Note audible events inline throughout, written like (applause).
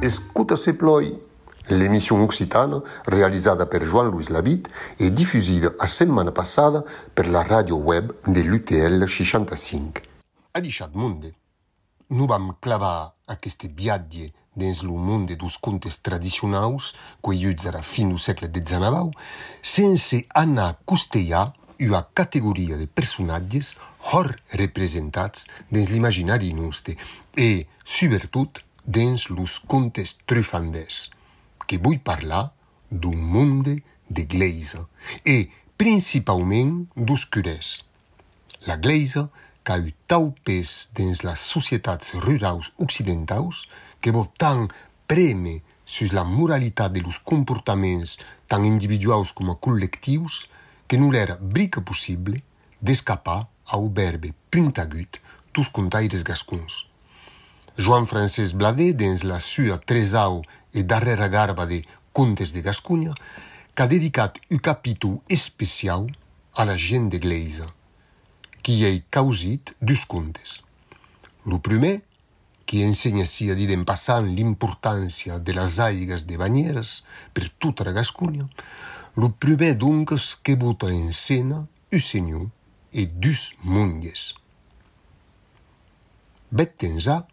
Escuta se ploi. L'émission occitane, realizzata per Jean-Louis Labitte e diffusa la settimana passata per la radio web dell'UTL 65. A diciad monde, nous vam clavar queste biadie. Dins lo monde dos contes tradicionaus a la fin do segle XIX sense anar costellar una categoria de personatges hor representats dins l'imaginari nostre e, sobretot, dins los contes trufandès, que vull parlar d'un monde de gleisa e principalment dos curès. La gleisa qu'a eu tau pes dins las societats rurals occidentals que vos tan preme sus la moralitat de los comportaments tan individuals coma collectius que nous l'èra brica possible d'escapar a auberbe puntagut tus contaires gascons. Joan Francesc Bladé, dins la sua tresau e darrera garba de Contes de Gascunya, qu'a dedicat un capítol especial a la gent d'Eglésia. De Qui ei causit dus contes. Lo primer, qui ensenya si a dir en passant l'importància de les aigues de banyeres per tota la Gascunya, lo primer donc que bota en scena un senyor e dus monges. Bet tensà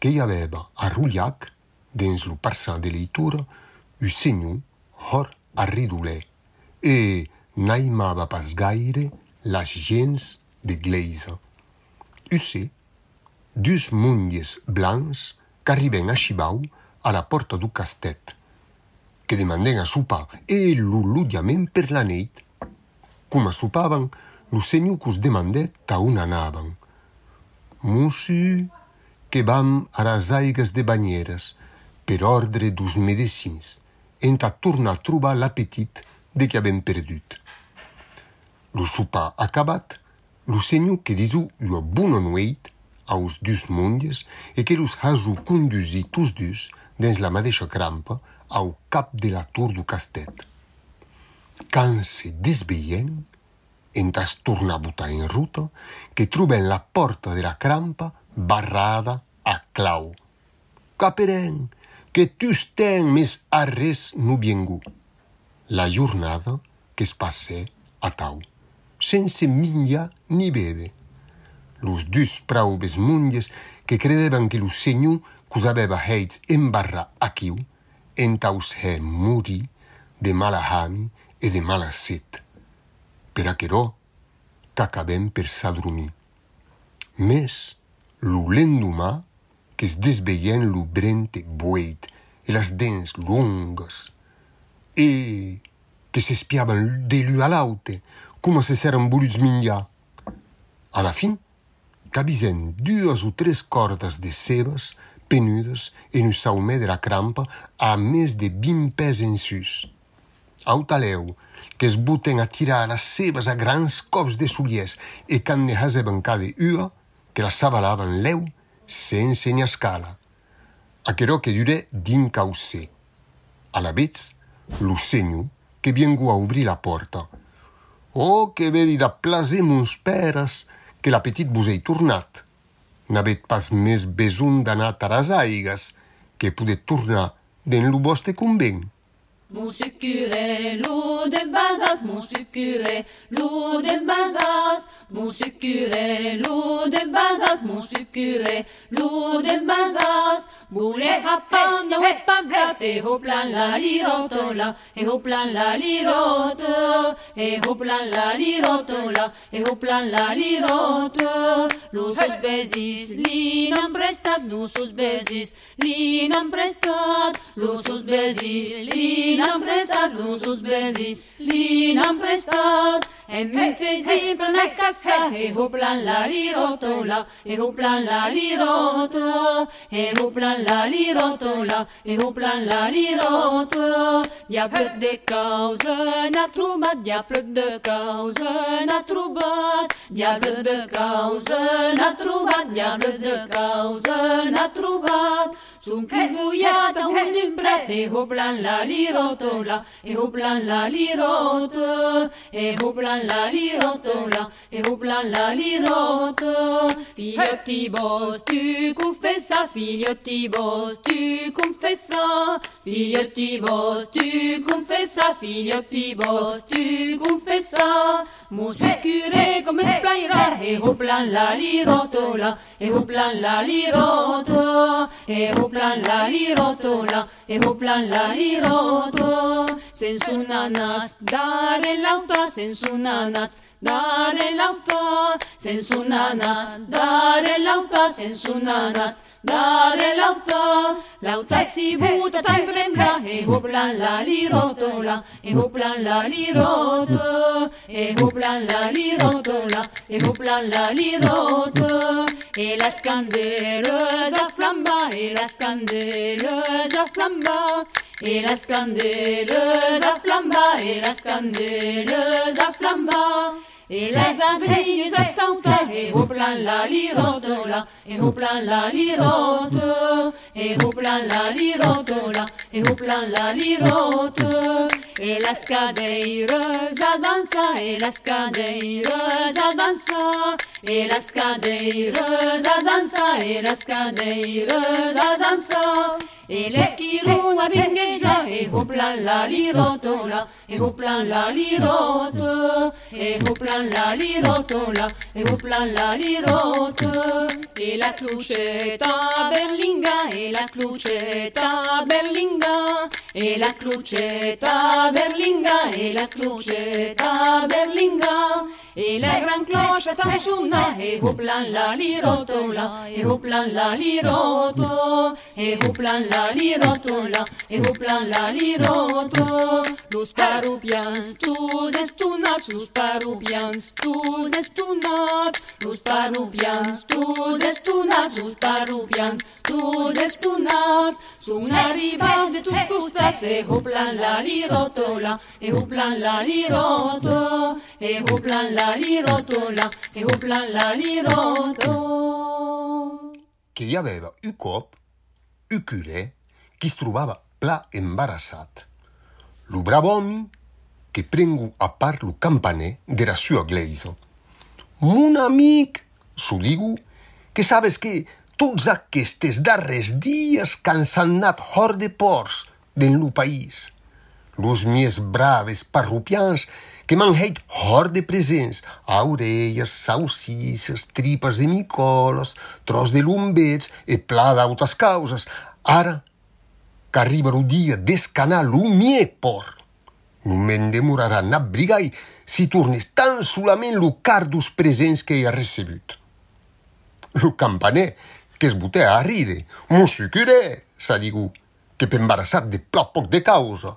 que hi aveva a Rullac, dins lo parçant de leitura, un senyor hor a ridoler e n'aimava pas gaire las gens de Gleisa. Usse, dus monges blancs qu'arriben a Chibau a la porta du castet, que demanden a sopar e lo ludiament per la neit. Com a sopaven, lo senyor cus demandet ta on anaven. Monsieur, que vam a las aigues de banyeres, per ordre dos medecins, entà tornar a trobar l'apetit de que havem perdut. Lo sopar acabat, lo senyor que disu una bona nueit aos dus monges e que los hasu condusi tous dus dins la mateixa crampa au cap de la tour du castet. Quand se desveien, entas tornar a botar en ruta, que troben la porta de la crampa barrada a clau. Caperen, que tus ten mes arres no viengu. La jornada que es passe a tau, sense minha ni bebe. Los dus praubes monges que credevan que lo senyor cus aveva heits embarra aquiu, entaus he muri de mala hami e de mala set. Per aquerò qu'acabem per s'adormir. Mes, lo lendumà, que es desveien lo brente bueit e las dents longas, e que s'espiaven de l'un a l'aute, coma se s'eran voluts minjar. A la fin, cabisen dues o tres cordes de cebes penudes en un saumet de la crampa a més de 20 pes en sus. Au taleu, que es buten a tirar las cebes a grans cops de soliers e can ne haseben cada ua, que la sabalaven leu sense escala. Aquerò que dure din caucer. A la vez, lo senyo que viengo a obrir la porta. Oh, que ve dida plaser mons pèras que l'apetit vos ei tornat. N'avet pas més besun d'anar a las aigas que pude tornar d'en lo vostre convent. Musicure, lo de bazas, musicure, lo de bazas, musicure, lo de bazas, musicure, lo de bazas. Gure hapan da hepan plat, ehoplan la lirotola, ehoplan la liroto, ehoplan la lirotola, ehoplan la liroto. Nusos bezis, linam prestat, nusos bezis, linam prestat, nusos bezis, linam prestat, nusos bezis, linam prestat. Emifeji plan la casa, ehu plan la lirotola, ehu plan la liroto, ehu plan la lirotola, ehu plan la liroto. Y'a peu de causes, n'a troubat, y'a peu de causes, n'a troubat, y'a peu de causes, n'a troubat, y'a peu de causes, n'a troubat. Sun que guiata sempre. E hoplan la lirotola e hoplan la lirote e hoplan la lirotola e hoplan la lirote figliotti boss tu confessa figliotti boss tu confessa. Figliotti boss tu confessa figliotti boss tu confessa mon curé comme esplaira eh, eh. e hoplan la lirotola e hoplan la lirote e hoplan la lirotola e plan la li roto zensunanatz, dare lauta, zensunanatz, dare lauta, zensunanatz, dare lauta, zensunanatz, dare lauta, lauta si buta tan trembla, ego e plan la lirotola, ego plan la liroto, ego plan la lirotola, ego plan la liroto, e las candelas a flamba, e las candelas a flamba, et la scandeleuse flamba, et la scandeleuse flamba. Et les adrilles s'entent, et au plan la lirotola, et au plan la lirote, et au plan la lirotola, et au plan la lirote. Et la scadeireuse dansa, et la scadeireuse dansa, et la scadeireuse dansa, et la scadeireuse dansa. Et l'esquirou a là, et au plan la lirotola, et au plan la lirote, et au plan la lirotola, et au plan la lirote. Et la clouchetta berlinga, et la clouchetta berlinga, et la clouchetta berlinga, et la clouchetta berlinga. Et la grande cloche tamsouna, et houplan la lirotola, et houplan la liroto, et houplan la lirotola, et houplan la liroto. Los parupians, tus estunas, sus parupians, tus estunas, los parupians, tus estunas, sus parupians. cruces tunat, sunariban de tus costas. costats, ejuplan la lirotola, ejuplan la liroto, ejuplan la lirotola, ejuplan la liroto. Que ya beba ucop, ucure, que trobava pla embarassat. Lo bravomi, que prengu a par lo campaner de la sua gleison. Mon amic, su digu, que sabes que tots aquestes darrers dies que han anat hors de ports del lo país. Los mies braves parrupians que m'han heit hors de presents, orelles, saucisses, tripes de micoles, tros de lumbets e pla d'autres causes. Ara, que arriba el dia d'escanar lo mie por. Non me'n demorarà a brigai si tornes tan solament lo car dos presents que he recebut. Lo campaner, que es boté a rire, Monsieur curé, s'ha digut, que p'embarassat de pla poc de causa,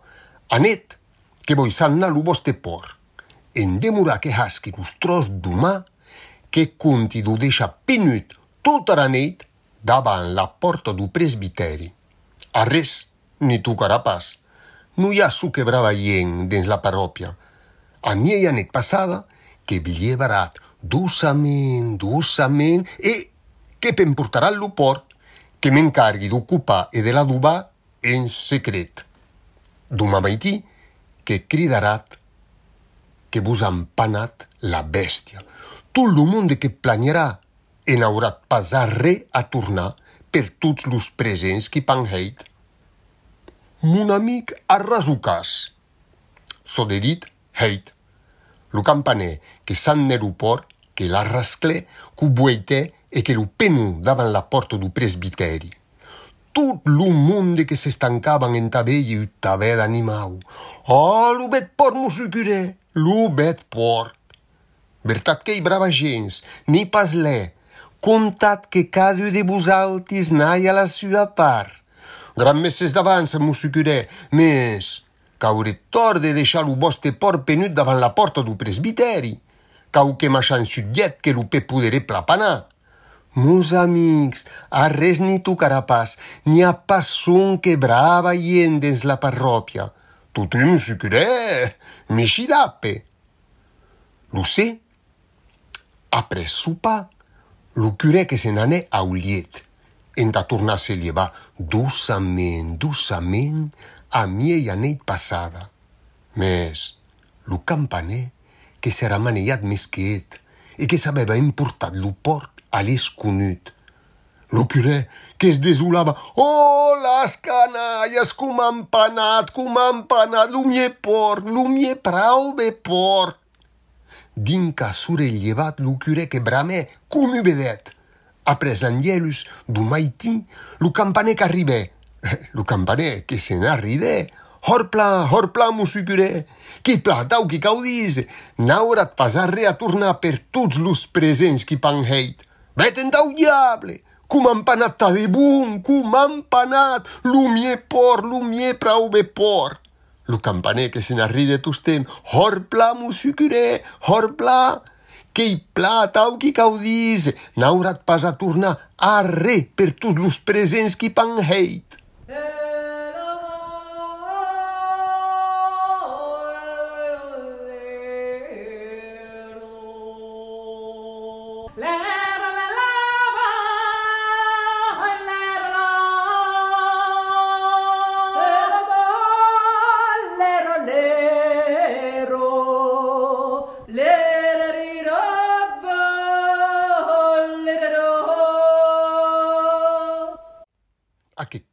anet, que voi s'anna lo vostre por. En demorar que hasqui los tros d'humà, que conti do deixa penut tota la neit davant la porta do presbiteri. A res, ni tocarà pas. No hi ha su que brava gent la parròpia. A mia nit passada, que havia barat doçament, doçament, e que m'emportarà al port, que m'encargui d'ocupar e de l'adobar en secret. Demà maití, que cridarat que vos ha empanat la bèstia. Tot el món que planyarà e n'haurà pas a re a tornar per tots los presents que pan heit. Mon amic a rasucàs. So de dit, heit. Lo campaner que s'han l'aeroport, que la rasclé, que bueité e que lo penu davant la porta do presbiteri. Tot lo monde que s'estancavan en tabella u tabè d'animau. Oh, lo bet port, mosso curé, lo bet port. Vertat que brava gens, ni pas lè. Contat que cada de vosaltres n'ai a la sua part. Gran meses d'avança, mosso curé, mes qu'hauré tort de deixar lo vostre port penut davant la porta do presbiteri. Cau que m'ha xançut que lo pe poderé. Mos amics, a res ni tocarà pas, ni a pas son que brava gent dins la parròpia. Tothom se curé, mexidape. Lo sé. Après sopar, lo curé que se n'anè a Uliet. enta tornar a se llevar doçament, doçament a miei aneit passada. Mes, lo campaner, que s'era manejat més quiet e que s'aveva importat lo porc a l'esconut. Lo curé, que es desolava, oh, les canalles, com han panat, com han mie porc, lo mie prou bé porc. Dinca surellevat lo curé que bramè com ubedet. Apres l'angelus du maití, lo campaner qu'arribè, (laughs) lo campaner que se n'arribè, Horpla, horpla, musicuré, qui platau qui caudise, n'haurat pas a tornar per tots los presents qui pan dau diable, cum empanat ta de bun, cum empanat, lumie por, lumie prau be por. Lo campaner que se n'arride tostem, horpla, musicuré, horpla, que i platau qui caudise, n'haurat pas a tornar a re per tots los presents qui pan heit. a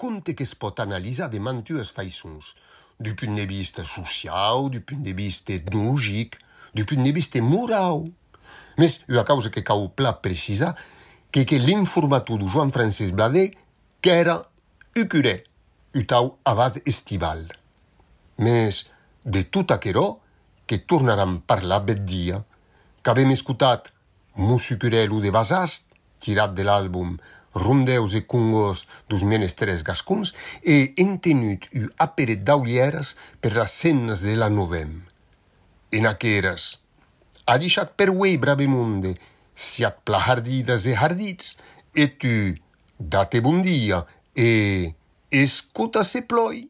compte que es pot de mantues façons, du punt de vista social, du punt de vista du punt de vista moral. Mes una causa que cau pla precisar que que l'informator du Joan Francesc Bladet qu'era ucuré, utau abad estival. Mes de tot aquerò que tornaram parlar bet dia, qu'avem escutat Musucurelu de Basast, tirat de l'àlbum rondeus e congos dos menestres gascons e entenut u apere d'aulièras per las sennes de la novem. En aqueras, a deixat per uei brave monde, si at plajardidas e jardits, e tu, date bon dia, e escuta se ploi.